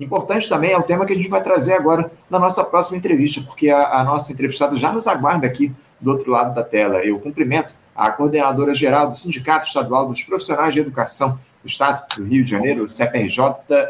Importante também é o tema que a gente vai trazer agora na nossa próxima entrevista, porque a, a nossa entrevistada já nos aguarda aqui do outro lado da tela. Eu cumprimento a coordenadora geral do Sindicato Estadual dos Profissionais de Educação do Estado do Rio de Janeiro, CPRJ,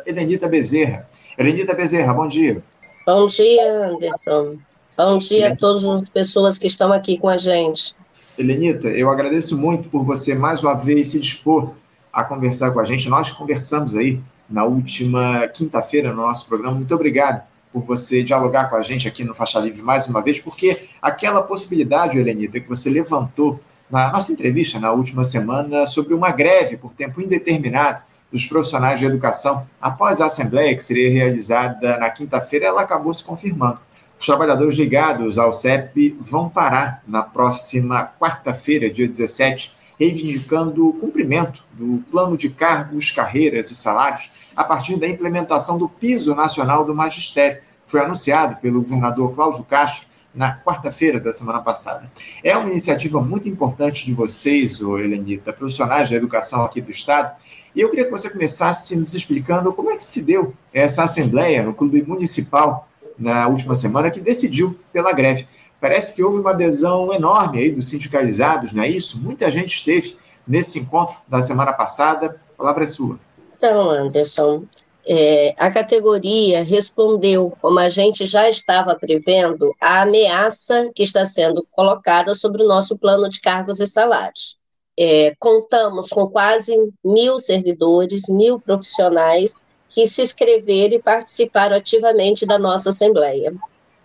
Elenita Bezerra. Elenita Bezerra, bom dia. Bom dia, Anderson. Bom dia a todas as pessoas que estão aqui com a gente. Elenita, eu agradeço muito por você mais uma vez se dispor a conversar com a gente. Nós conversamos aí na última quinta-feira no nosso programa. Muito obrigado por você dialogar com a gente aqui no Faixa Livre mais uma vez, porque aquela possibilidade, Helenita, que você levantou na nossa entrevista na última semana sobre uma greve por tempo indeterminado dos profissionais de educação após a Assembleia, que seria realizada na quinta-feira, ela acabou se confirmando. Os trabalhadores ligados ao CEP vão parar na próxima quarta-feira, dia 17, reivindicando o cumprimento do plano de cargos, carreiras e salários a partir da implementação do piso nacional do magistério, foi anunciado pelo governador Cláudio Castro na quarta-feira da semana passada. É uma iniciativa muito importante de vocês, Helenita, profissionais da educação aqui do Estado, e eu queria que você começasse nos explicando como é que se deu essa assembleia no Clube Municipal na última semana que decidiu pela greve. Parece que houve uma adesão enorme aí dos sindicalizados, não é isso? Muita gente esteve nesse encontro da semana passada. A palavra é sua. Então, Anderson, é, a categoria respondeu, como a gente já estava prevendo, a ameaça que está sendo colocada sobre o nosso plano de cargos e salários. É, contamos com quase mil servidores, mil profissionais que se inscreveram e participaram ativamente da nossa Assembleia.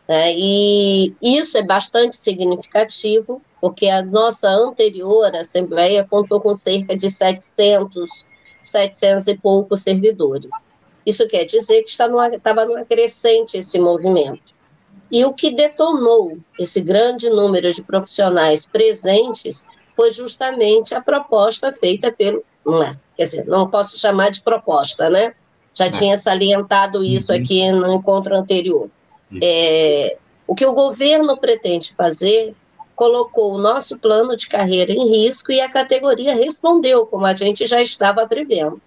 Né? E isso é bastante significativo, porque a nossa anterior Assembleia contou com cerca de 700, 700 e poucos servidores. Isso quer dizer que estava numa crescente esse movimento. E o que detonou esse grande número de profissionais presentes foi justamente a proposta feita pelo. Não é, quer dizer, não posso chamar de proposta, né? Já é. tinha salientado isso uhum. aqui no encontro anterior. É, o que o governo pretende fazer colocou o nosso plano de carreira em risco e a categoria respondeu, como a gente já estava prevendo.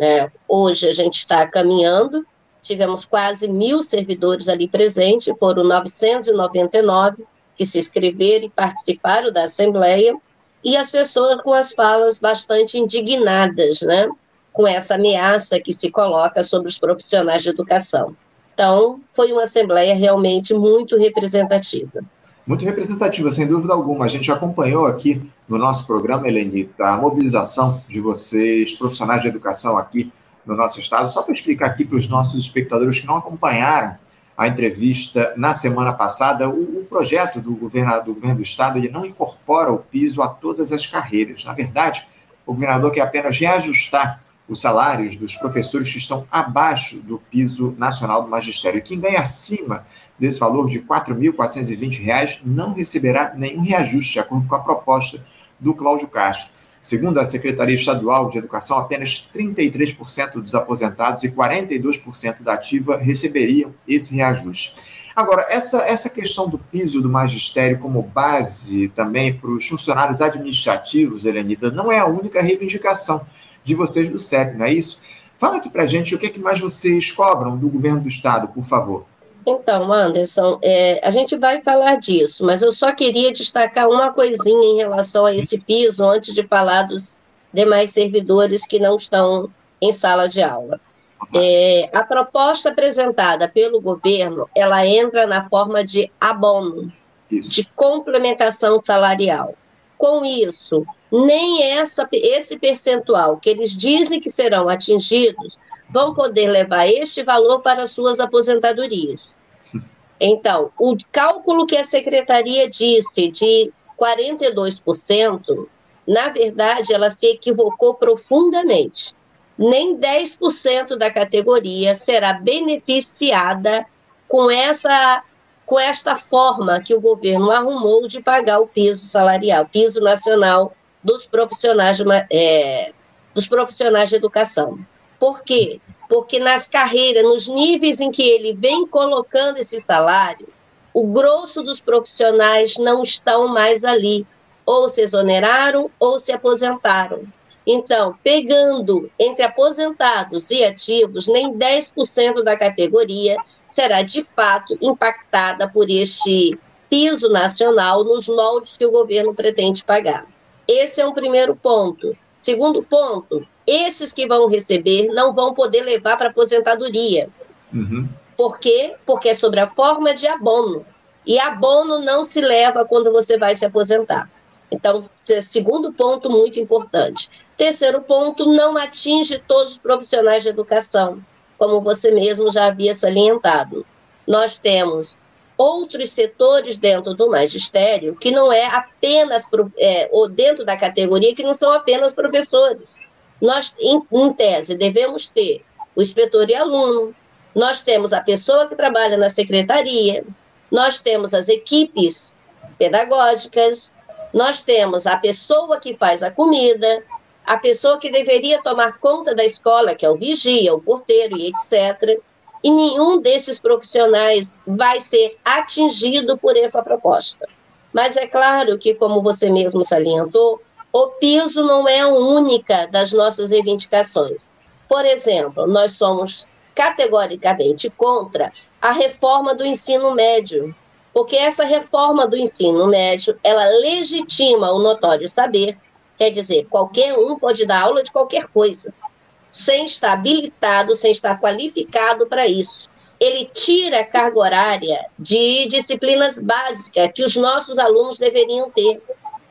É, hoje a gente está caminhando, tivemos quase mil servidores ali presentes, foram 999 que se inscreveram e participaram da Assembleia, e as pessoas com as falas bastante indignadas, né, com essa ameaça que se coloca sobre os profissionais de educação. Então, foi uma assembleia realmente muito representativa. Muito representativa, sem dúvida alguma. A gente acompanhou aqui no nosso programa, Helenita, a mobilização de vocês, profissionais de educação aqui no nosso estado. Só para explicar aqui para os nossos espectadores que não acompanharam a entrevista na semana passada, o, o projeto do governo, do governo do estado ele não incorpora o piso a todas as carreiras. Na verdade, o governador quer apenas reajustar os salários dos professores que estão abaixo do piso nacional do magistério. Quem ganha acima desse valor de R$ 4.420 não receberá nenhum reajuste, de acordo com a proposta do Cláudio Castro. Segundo a Secretaria Estadual de Educação, apenas 33% dos aposentados e 42% da ativa receberiam esse reajuste. Agora, essa, essa questão do piso do magistério como base também para os funcionários administrativos, Helenita, não é a única reivindicação de vocês do CEP, não é isso? Fala aqui para gente o que, é que mais vocês cobram do governo do Estado, por favor. Então, Anderson, é, a gente vai falar disso, mas eu só queria destacar uma coisinha em relação a esse piso antes de falar dos demais servidores que não estão em sala de aula. É, a proposta apresentada pelo governo, ela entra na forma de abono, Isso. de complementação salarial. Com isso, nem essa, esse percentual que eles dizem que serão atingidos vão poder levar este valor para suas aposentadorias. Então, o cálculo que a secretaria disse de 42%, na verdade, ela se equivocou profundamente. Nem 10% da categoria será beneficiada com essa com esta forma que o governo arrumou de pagar o piso salarial, piso nacional dos profissionais de, é, dos profissionais de educação. Por quê? Porque nas carreiras, nos níveis em que ele vem colocando esse salário, o grosso dos profissionais não estão mais ali, ou se exoneraram ou se aposentaram. Então, pegando entre aposentados e ativos, nem 10% da categoria será de fato impactada por este piso nacional nos moldes que o governo pretende pagar. Esse é um primeiro ponto. Segundo ponto, esses que vão receber não vão poder levar para aposentadoria. Uhum. Por quê? Porque é sobre a forma de abono. E abono não se leva quando você vai se aposentar. Então, segundo ponto muito importante. Terceiro ponto, não atinge todos os profissionais de educação, como você mesmo já havia salientado. Nós temos outros setores dentro do magistério que não é apenas, é, ou dentro da categoria, que não são apenas professores. Nós, em, em tese, devemos ter o inspetor e aluno, nós temos a pessoa que trabalha na secretaria, nós temos as equipes pedagógicas, nós temos a pessoa que faz a comida, a pessoa que deveria tomar conta da escola, que é o vigia, o porteiro e etc. E nenhum desses profissionais vai ser atingido por essa proposta. Mas é claro que, como você mesmo salientou, o piso não é a única das nossas reivindicações. Por exemplo, nós somos categoricamente contra a reforma do ensino médio, porque essa reforma do ensino médio, ela legitima o notório saber, quer dizer, qualquer um pode dar aula de qualquer coisa, sem estar habilitado, sem estar qualificado para isso. Ele tira a carga horária de disciplinas básicas que os nossos alunos deveriam ter,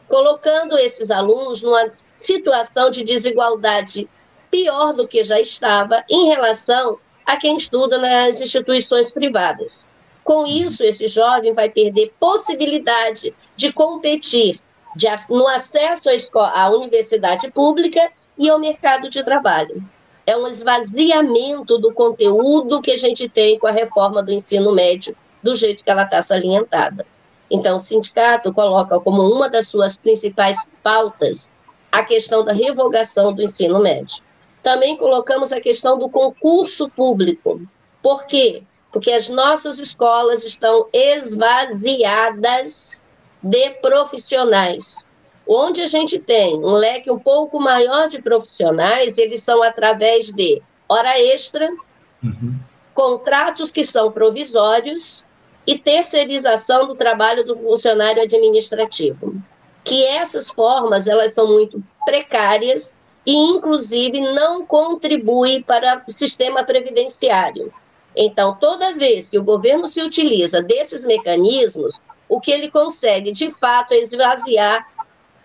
colocando esses alunos numa situação de desigualdade pior do que já estava em relação a quem estuda nas instituições privadas. Com isso, esse jovem vai perder possibilidade de competir de, no acesso à, escola, à universidade pública e ao mercado de trabalho. É um esvaziamento do conteúdo que a gente tem com a reforma do ensino médio, do jeito que ela está salientada. Então, o sindicato coloca como uma das suas principais pautas a questão da revogação do ensino médio. Também colocamos a questão do concurso público. Por quê? porque as nossas escolas estão esvaziadas de profissionais. Onde a gente tem um leque um pouco maior de profissionais, eles são através de hora extra, uhum. contratos que são provisórios e terceirização do trabalho do funcionário administrativo. Que essas formas elas são muito precárias e, inclusive, não contribuem para o sistema previdenciário. Então, toda vez que o governo se utiliza desses mecanismos, o que ele consegue, de fato, é esvaziar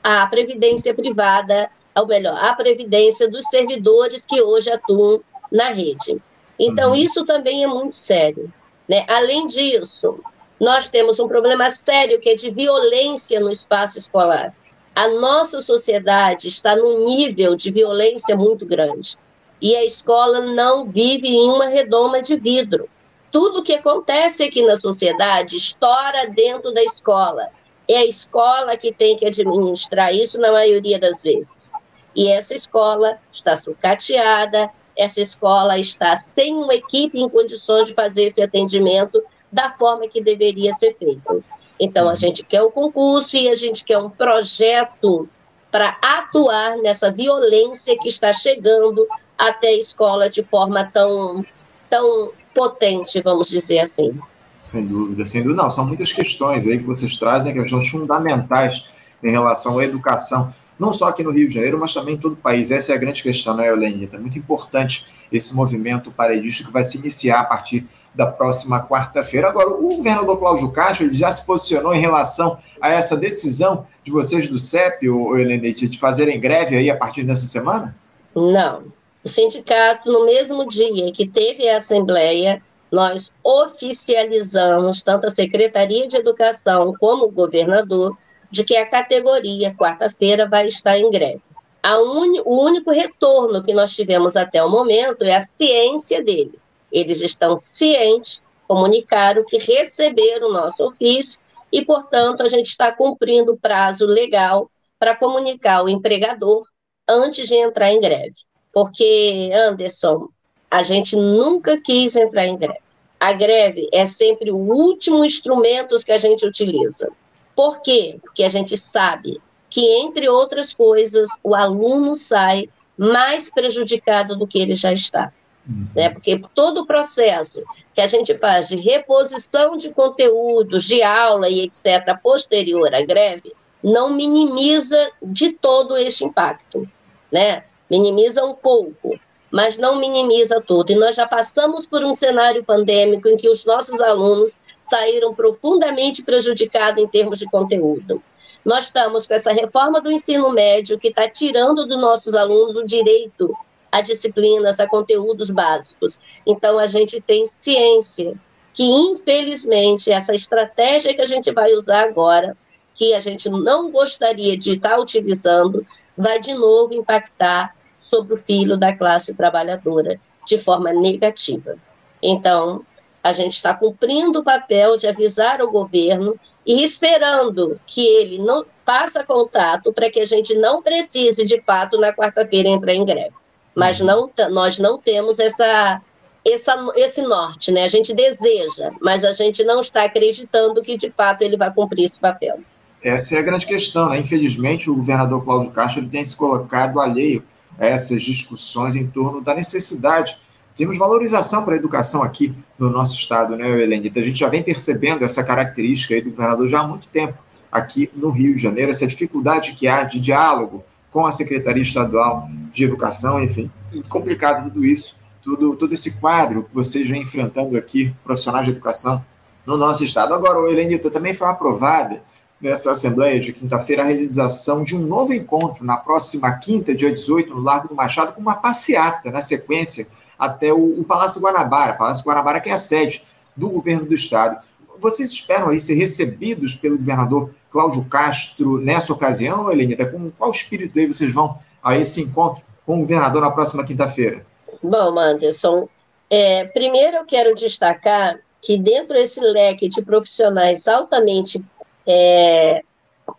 a previdência privada, ou melhor, a previdência dos servidores que hoje atuam na rede. Então, uhum. isso também é muito sério. Né? Além disso, nós temos um problema sério que é de violência no espaço escolar. A nossa sociedade está num nível de violência muito grande e a escola não vive em uma redoma de vidro. Tudo que acontece aqui na sociedade estoura dentro da escola. É a escola que tem que administrar isso na maioria das vezes. E essa escola está sucateada, essa escola está sem uma equipe em condições de fazer esse atendimento da forma que deveria ser feito. Então, a gente quer o concurso e a gente quer um projeto para atuar nessa violência que está chegando até a escola de forma tão, tão potente, vamos dizer assim. Sem dúvida, sem dúvida. Não, são muitas questões aí que vocês trazem, questões fundamentais em relação à educação, não só aqui no Rio de Janeiro, mas também em todo o país. Essa é a grande questão, né, Helenita? É muito importante esse movimento paredista que vai se iniciar a partir da próxima quarta-feira. Agora, o governador Cláudio Castro já se posicionou em relação a essa decisão de vocês do CEP, o Helenita, de fazerem greve aí a partir dessa semana? Não, o sindicato, no mesmo dia que teve a assembleia, nós oficializamos, tanto a Secretaria de Educação como o governador, de que a categoria, quarta-feira, vai estar em greve. Un... O único retorno que nós tivemos até o momento é a ciência deles. Eles estão cientes, comunicaram que receberam o nosso ofício e, portanto, a gente está cumprindo o prazo legal para comunicar ao empregador antes de entrar em greve. Porque, Anderson, a gente nunca quis entrar em greve. A greve é sempre o último instrumento que a gente utiliza. Por quê? Porque a gente sabe que, entre outras coisas, o aluno sai mais prejudicado do que ele já está. Uhum. Né? Porque todo o processo que a gente faz de reposição de conteúdos, de aula e etc., posterior à greve, não minimiza de todo este impacto. Né? Minimiza um pouco, mas não minimiza tudo. E nós já passamos por um cenário pandêmico em que os nossos alunos saíram profundamente prejudicados em termos de conteúdo. Nós estamos com essa reforma do ensino médio que está tirando dos nossos alunos o direito a disciplinas, a conteúdos básicos. Então, a gente tem ciência que, infelizmente, essa estratégia que a gente vai usar agora, que a gente não gostaria de estar utilizando, vai de novo impactar sobre o filho da classe trabalhadora de forma negativa. Então, a gente está cumprindo o papel de avisar o governo e esperando que ele não faça contato para que a gente não precise, de fato, na quarta-feira entrar em greve. Mas não, nós não temos essa, essa, esse norte, né? A gente deseja, mas a gente não está acreditando que, de fato, ele vai cumprir esse papel. Essa é a grande questão, né? Infelizmente, o governador Cláudio Castro ele tem se colocado alheio essas discussões em torno da necessidade temos valorização para a educação aqui no nosso estado, né, Helenita? A gente já vem percebendo essa característica aí do governador já há muito tempo aqui no Rio de Janeiro, essa dificuldade que há de diálogo com a Secretaria Estadual de Educação, enfim, muito complicado tudo isso, tudo, todo esse quadro que vocês vêm enfrentando aqui, profissionais de educação, no nosso estado. Agora, Helenita, também foi aprovada nessa Assembleia de quinta-feira a realização de um novo encontro na próxima quinta, dia 18, no Largo do Machado, com uma passeata na sequência até o, o Palácio Guanabara, Palácio Guanabara que é a sede do governo do estado. Vocês esperam aí ser recebidos pelo governador Cláudio Castro nessa ocasião, Elenita? Com qual espírito aí vocês vão a esse encontro com o governador na próxima quinta-feira? Bom, Anderson, é, primeiro eu quero destacar que dentro desse leque de profissionais altamente é,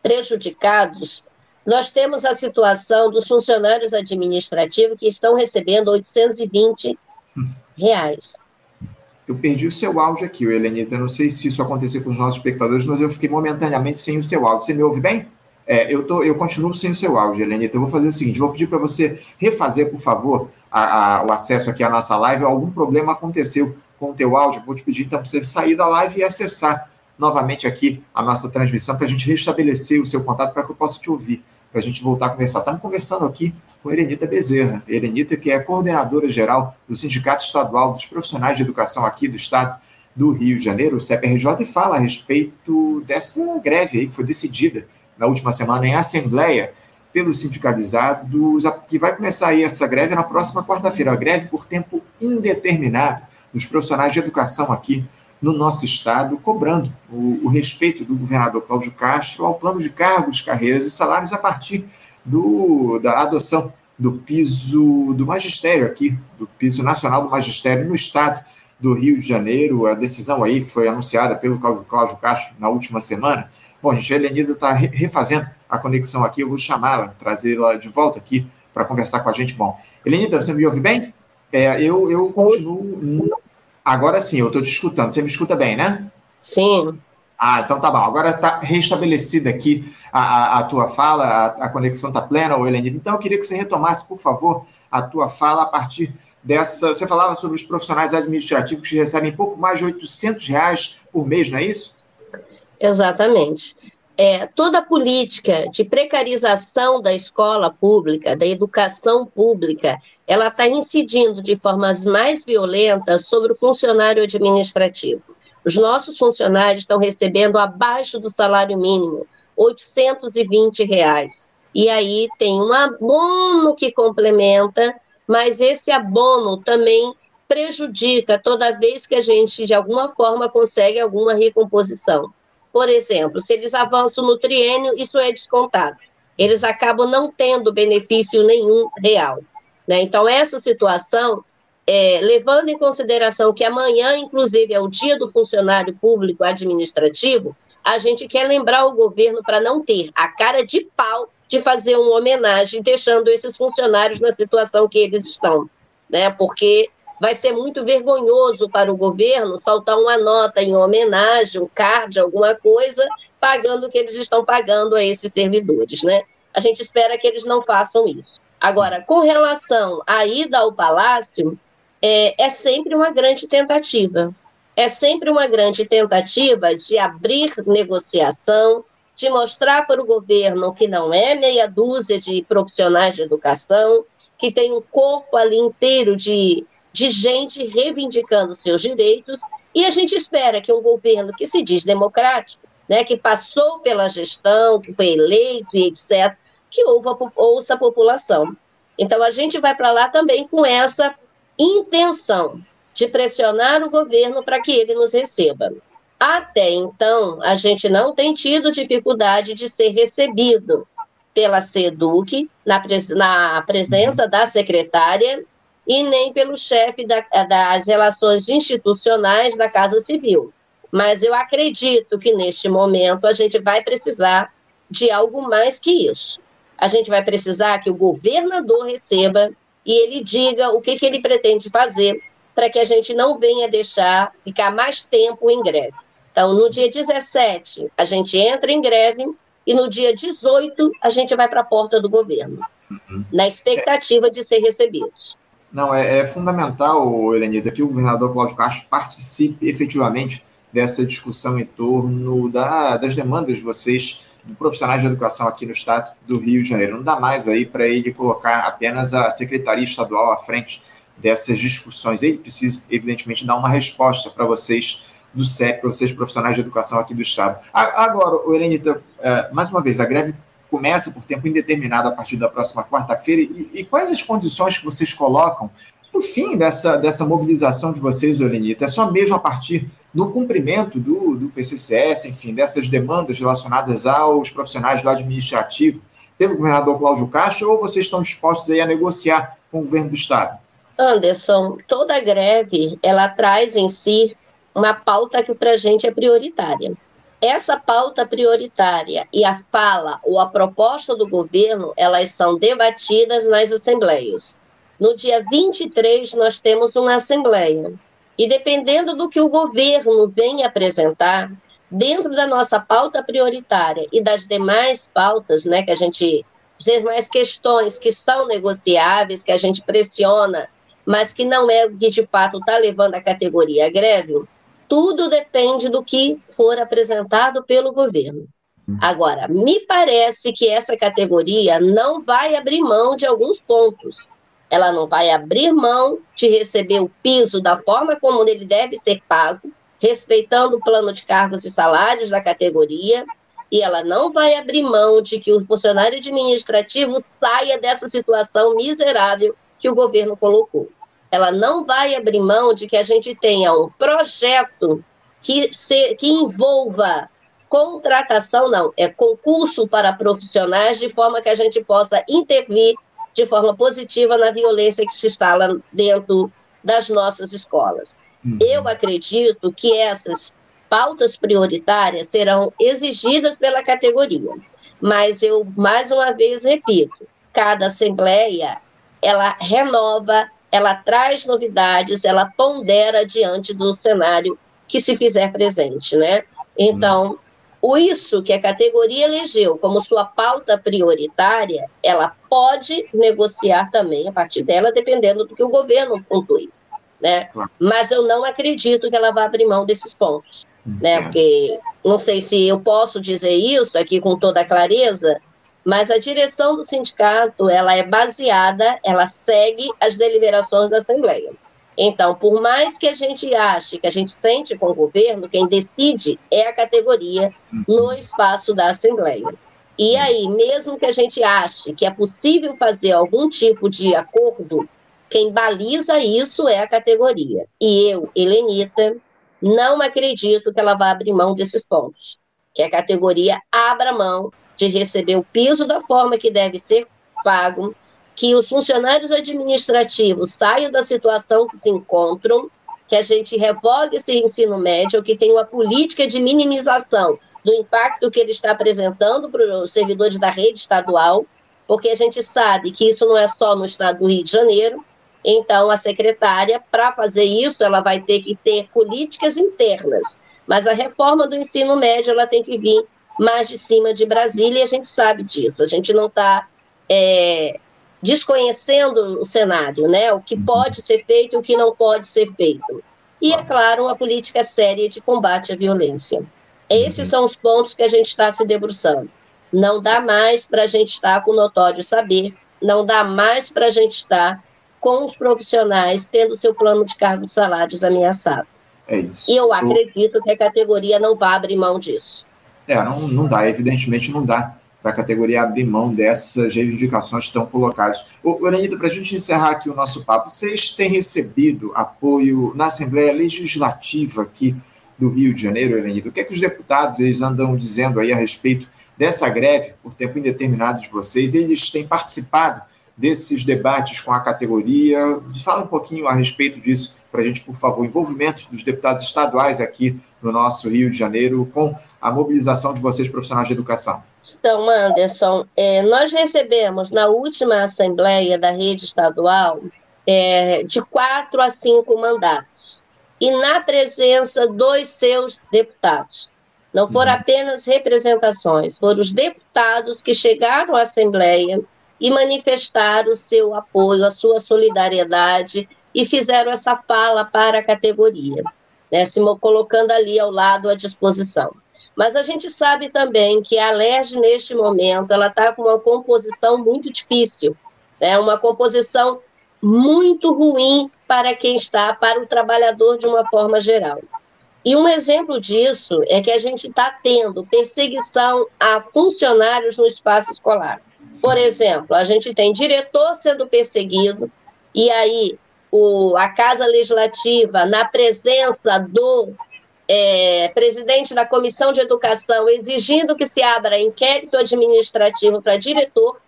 prejudicados, nós temos a situação dos funcionários administrativos que estão recebendo 820 reais. Eu perdi o seu áudio aqui, Helenita. Eu não sei se isso aconteceu com os nossos espectadores, mas eu fiquei momentaneamente sem o seu áudio. Você me ouve bem? É, eu, tô, eu continuo sem o seu áudio, Helenita. Eu vou fazer o seguinte: vou pedir para você refazer, por favor, a, a, o acesso aqui à nossa live. Algum problema aconteceu com o teu áudio. Vou te pedir então para você sair da live e acessar novamente aqui a nossa transmissão para a gente restabelecer o seu contato para que eu possa te ouvir para a gente voltar a conversar. Estamos conversando aqui com Erenita Bezerra. Erenita, que é coordenadora geral do Sindicato Estadual dos Profissionais de Educação aqui do Estado do Rio de Janeiro, o CPRJ, e fala a respeito dessa greve aí que foi decidida na última semana em Assembleia pelos sindicalizados, que vai começar aí essa greve na próxima quarta-feira, a greve por tempo indeterminado dos profissionais de educação aqui no nosso Estado, cobrando o, o, respeito do governador Cláudio Castro ao plano de cargos, carreiras e salários a partir do, da adoção do piso do magistério aqui, do piso nacional do magistério no Estado do Rio de Janeiro, a decisão aí que foi anunciada pelo Cláudio Castro na última semana. Bom, gente, a Helenida está refazendo a conexão aqui, eu vou chamá-la, trazê-la de volta aqui para conversar com a gente. Bom, Helenida, você me ouve bem? É, eu, eu continuo Agora sim, eu estou te escutando. Você me escuta bem, né? Sim. Ah, então tá bom. Agora está restabelecida aqui a, a, a, tua fala, a, a conexão está plena, Helene. Então eu queria que você retomasse, por favor, a tua fala a partir dessa. Você falava sobre os profissionais administrativos que recebem pouco mais de 800 reais por mês, não é isso? Exatamente é, toda a política de precarização da escola pública, da educação pública, ela está incidindo de formas mais violentas sobre o funcionário administrativo. Os nossos funcionários estão recebendo abaixo do salário mínimo, 820 reais. E aí tem um abono que complementa, mas esse abono também prejudica toda vez que a gente, de alguma forma, consegue alguma recomposição. Por exemplo, se eles avançam no triênio, isso é descontado. Eles acabam não tendo benefício nenhum real. Né? Então, essa situação, é, levando em consideração que amanhã, inclusive, é o dia do funcionário público administrativo, a gente quer lembrar o governo para não ter a cara de pau de fazer uma homenagem, deixando esses funcionários na situação que eles estão. Né? Porque vai ser muito vergonhoso para o governo saltar uma nota em homenagem, um card, alguma coisa, pagando o que eles estão pagando a esses servidores, né? A gente espera que eles não façam isso. Agora, com relação à ida ao palácio, é, é sempre uma grande tentativa. É sempre uma grande tentativa de abrir negociação, de mostrar para o governo que não é meia dúzia de profissionais de educação, que tem um corpo ali inteiro de de gente reivindicando seus direitos, e a gente espera que um governo que se diz democrático, né, que passou pela gestão, que foi eleito e etc., que ouça a população. Então, a gente vai para lá também com essa intenção de pressionar o governo para que ele nos receba. Até então, a gente não tem tido dificuldade de ser recebido pela SEDUC, na, pres na presença da secretária e nem pelo chefe da, das relações institucionais da Casa Civil. Mas eu acredito que neste momento a gente vai precisar de algo mais que isso. A gente vai precisar que o governador receba e ele diga o que, que ele pretende fazer para que a gente não venha deixar ficar mais tempo em greve. Então, no dia 17, a gente entra em greve e no dia 18, a gente vai para a porta do governo, uhum. na expectativa de ser recebidos. Não, é, é fundamental, Helenita, que o governador Cláudio Castro participe efetivamente dessa discussão em torno da, das demandas de vocês, de profissionais de educação aqui no estado do Rio de Janeiro. Não dá mais aí para ele colocar apenas a Secretaria Estadual à frente dessas discussões. Ele precisa, evidentemente, dar uma resposta para vocês do CEP, para vocês profissionais de educação aqui do estado. Agora, Helenita, é, mais uma vez, a greve começa por tempo indeterminado a partir da próxima quarta-feira, e, e, quais as condições que vocês colocam para o fim dessa, dessa mobilização de vocês, Olenita? É só mesmo a partir do cumprimento do, do PCCS, enfim, dessas demandas relacionadas aos profissionais do administrativo pelo governador Cláudio Castro, ou vocês estão dispostos aí a negociar com o governo do Estado? Anderson, toda greve, ela traz em si uma pauta que para a gente é prioritária. Essa pauta prioritária e a fala ou a proposta do governo, elas são debatidas nas assembleias. No dia 23, nós temos uma assembleia. E dependendo do que o governo vem apresentar, dentro da nossa pauta prioritária e das demais pautas, né, que a gente, as demais questões que são negociáveis, que a gente pressiona, mas que não é o que de fato está levando a categoria greve, tudo depende do que for apresentado pelo governo. Uhum. Agora, me parece que essa categoria não vai abrir mão de alguns pontos. Ela não vai abrir mão de receber o piso da forma como ele deve ser pago, respeitando o plano de cargos e salários da categoria, e ela não vai abrir mão de que o funcionário administrativo saia dessa situação miserável que o governo colocou ela não vai abrir mão de que a gente tenha um projeto que, se, que envolva contratação, não, é concurso para profissionais, de forma que a gente possa intervir de forma positiva na violência que se instala dentro das nossas escolas. Uhum. Eu acredito que essas pautas prioritárias serão exigidas pela categoria, mas eu mais uma vez repito, cada assembleia ela renova ela traz novidades, ela pondera diante do cenário que se fizer presente, né? Então, o isso que a categoria elegeu como sua pauta prioritária, ela pode negociar também a partir dela, dependendo do que o governo pontue, né? Mas eu não acredito que ela vá abrir mão desses pontos, né? Porque não sei se eu posso dizer isso aqui com toda clareza, mas a direção do sindicato, ela é baseada, ela segue as deliberações da Assembleia. Então, por mais que a gente ache, que a gente sente com o governo, quem decide é a categoria no espaço da Assembleia. E aí, mesmo que a gente ache que é possível fazer algum tipo de acordo, quem baliza isso é a categoria. E eu, Helenita, não acredito que ela vá abrir mão desses pontos. Que a categoria abra mão de receber o piso da forma que deve ser pago, que os funcionários administrativos saiam da situação que se encontram, que a gente revogue esse ensino médio, que tenha uma política de minimização do impacto que ele está apresentando para os servidores da rede estadual, porque a gente sabe que isso não é só no estado do Rio de Janeiro, Então, a secretária, para fazer isso, ela vai ter que ter políticas internas. Mas a reforma do ensino médio, ela tem que vir mais de cima de Brasília, e a gente sabe disso. A gente não está é, desconhecendo o cenário, né? O que uhum. pode ser feito e o que não pode ser feito. E, é claro, uma política séria de combate à violência. Esses uhum. são os pontos que a gente está se debruçando. Não dá mais para a gente estar com notório saber, não dá mais para a gente estar com os profissionais tendo seu plano de cargo de salários ameaçado. É isso. E eu acredito que a categoria não vai abrir mão disso. É, não, não dá, evidentemente não dá para a categoria abrir mão dessas reivindicações estão colocadas. Ô, Lenita, para a gente encerrar aqui o nosso papo, vocês têm recebido apoio na Assembleia Legislativa aqui do Rio de Janeiro, Lenita? O que é que os deputados eles andam dizendo aí a respeito dessa greve por tempo indeterminado de vocês? Eles têm participado desses debates com a categoria? Fala um pouquinho a respeito disso para a gente, por favor, envolvimento dos deputados estaduais aqui no nosso Rio de Janeiro com a mobilização de vocês profissionais de educação. Então, Anderson, é, nós recebemos na última Assembleia da Rede Estadual é, de quatro a cinco mandatos, e na presença dos seus deputados. Não foram uhum. apenas representações, foram os deputados que chegaram à Assembleia e manifestaram o seu apoio, a sua solidariedade e fizeram essa fala para a categoria, né, se colocando ali ao lado à disposição. Mas a gente sabe também que a LERJ, neste momento, ela está com uma composição muito difícil, né? uma composição muito ruim para quem está, para o trabalhador de uma forma geral. E um exemplo disso é que a gente está tendo perseguição a funcionários no espaço escolar. Por exemplo, a gente tem diretor sendo perseguido, e aí o, a Casa Legislativa, na presença do é, presidente da Comissão de Educação exigindo que se abra inquérito administrativo para diretor,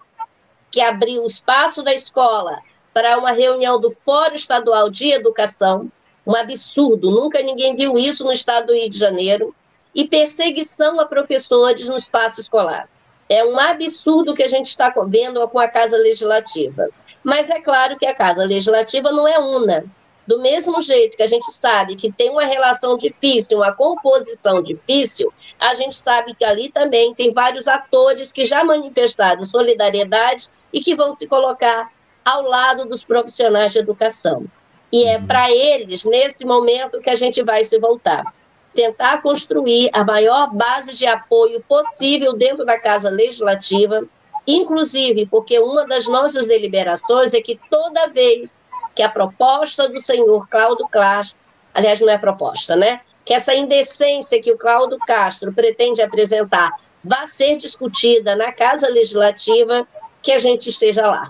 que abriu o espaço da escola para uma reunião do Fórum Estadual de Educação, um absurdo, nunca ninguém viu isso no estado do Rio de Janeiro, e perseguição a professores no espaço escolar. É um absurdo que a gente está vendo com a Casa Legislativa. Mas é claro que a Casa Legislativa não é una. Do mesmo jeito que a gente sabe que tem uma relação difícil, uma composição difícil, a gente sabe que ali também tem vários atores que já manifestaram solidariedade e que vão se colocar ao lado dos profissionais de educação. E é para eles, nesse momento, que a gente vai se voltar. Tentar construir a maior base de apoio possível dentro da Casa Legislativa, inclusive porque uma das nossas deliberações é que toda vez que a proposta do senhor Cláudio Castro, aliás, não é proposta, né? Que essa indecência que o Cláudio Castro pretende apresentar vá ser discutida na Casa Legislativa, que a gente esteja lá.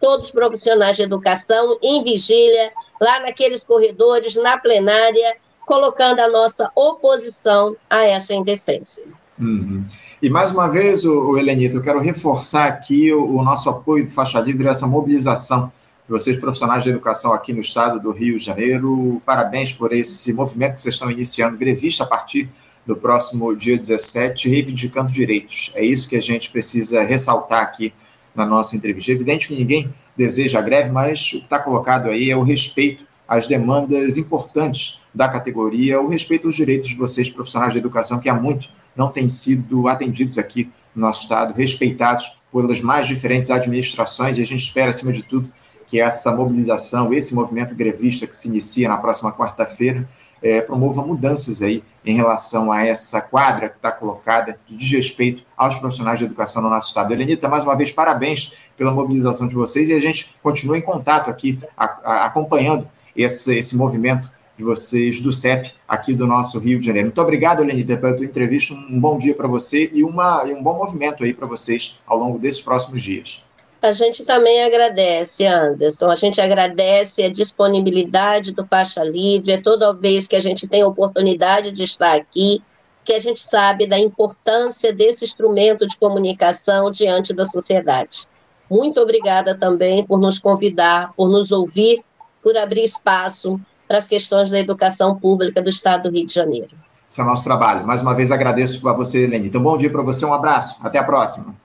Todos os profissionais de educação em vigília, lá naqueles corredores, na plenária, colocando a nossa oposição a essa indecência. Uhum. E mais uma vez, o, o Helenita, eu quero reforçar aqui o, o nosso apoio do Faixa Livre, essa mobilização vocês profissionais de educação aqui no estado do Rio de Janeiro. Parabéns por esse movimento que vocês estão iniciando, grevista a partir do próximo dia 17, reivindicando direitos. É isso que a gente precisa ressaltar aqui na nossa entrevista. É evidente que ninguém deseja a greve, mas o que está colocado aí é o respeito às demandas importantes da categoria, o respeito aos direitos de vocês, profissionais de educação, que há muito não têm sido atendidos aqui no nosso estado, respeitados pelas mais diferentes administrações, e a gente espera, acima de tudo, que essa mobilização, esse movimento grevista que se inicia na próxima quarta-feira, é, promova mudanças aí em relação a essa quadra que está colocada de desrespeito aos profissionais de educação no nosso estado. Helenita, mais uma vez, parabéns pela mobilização de vocês e a gente continua em contato aqui, a, a, acompanhando esse, esse movimento de vocês do CEP aqui do nosso Rio de Janeiro. Muito obrigado, Helenita, pela tua entrevista. Um bom dia para você e, uma, e um bom movimento aí para vocês ao longo desses próximos dias. A gente também agradece, Anderson, a gente agradece a disponibilidade do Faixa Livre, toda vez que a gente tem a oportunidade de estar aqui, que a gente sabe da importância desse instrumento de comunicação diante da sociedade. Muito obrigada também por nos convidar, por nos ouvir, por abrir espaço para as questões da educação pública do Estado do Rio de Janeiro. Esse é o nosso trabalho. Mais uma vez agradeço a você, Helene. Então, bom dia para você, um abraço. Até a próxima.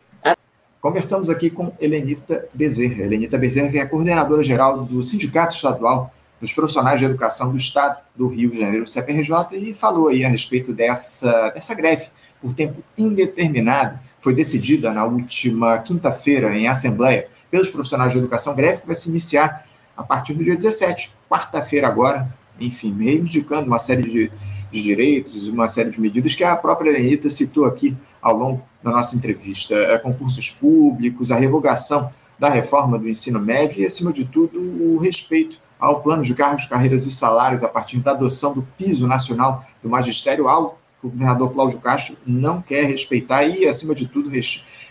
Conversamos aqui com Helenita Bezerra. Helenita Bezerra, é coordenadora geral do Sindicato Estadual dos Profissionais de Educação do Estado do Rio de Janeiro, CPRJ, e falou aí a respeito dessa, dessa greve por tempo indeterminado. Foi decidida na última quinta-feira em Assembleia pelos profissionais de educação, greve que vai se iniciar a partir do dia 17, quarta-feira agora, enfim, reivindicando uma série de, de direitos, uma série de medidas que a própria Lenita citou aqui ao longo da nossa entrevista. É, concursos públicos, a revogação da reforma do ensino médio e, acima de tudo, o respeito ao plano de cargos, carreiras e salários a partir da adoção do piso nacional do magistério, algo que o governador Cláudio Castro não quer respeitar e, acima de tudo,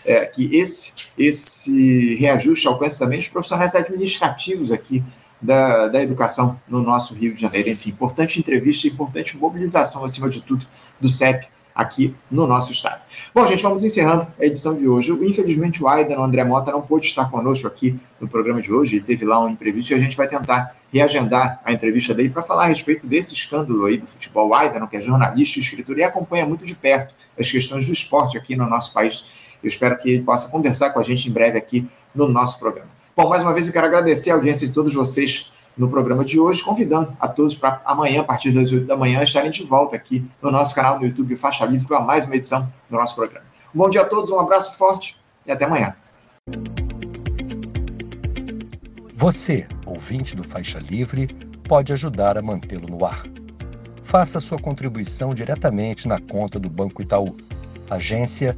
é, que esse, esse reajuste alcance também os profissionais administrativos aqui da, da educação no nosso Rio de Janeiro. Enfim, importante entrevista, importante mobilização, acima de tudo, do CEP aqui no nosso estado. Bom, gente, vamos encerrando a edição de hoje. Infelizmente, o Aidan, André Mota, não pôde estar conosco aqui no programa de hoje. Ele teve lá um imprevisto e a gente vai tentar reagendar a entrevista dele para falar a respeito desse escândalo aí do futebol. O Aidan, que é jornalista escritor e acompanha muito de perto as questões do esporte aqui no nosso país. Eu espero que ele possa conversar com a gente em breve aqui no nosso programa. Bom, mais uma vez eu quero agradecer a audiência de todos vocês no programa de hoje, convidando a todos para amanhã, a partir das 8 da manhã, estarem de volta aqui no nosso canal no YouTube Faixa Livre para mais uma edição do nosso programa. Um bom dia a todos, um abraço forte e até amanhã. Você, ouvinte do Faixa Livre, pode ajudar a mantê-lo no ar. Faça sua contribuição diretamente na conta do Banco Itaú, agência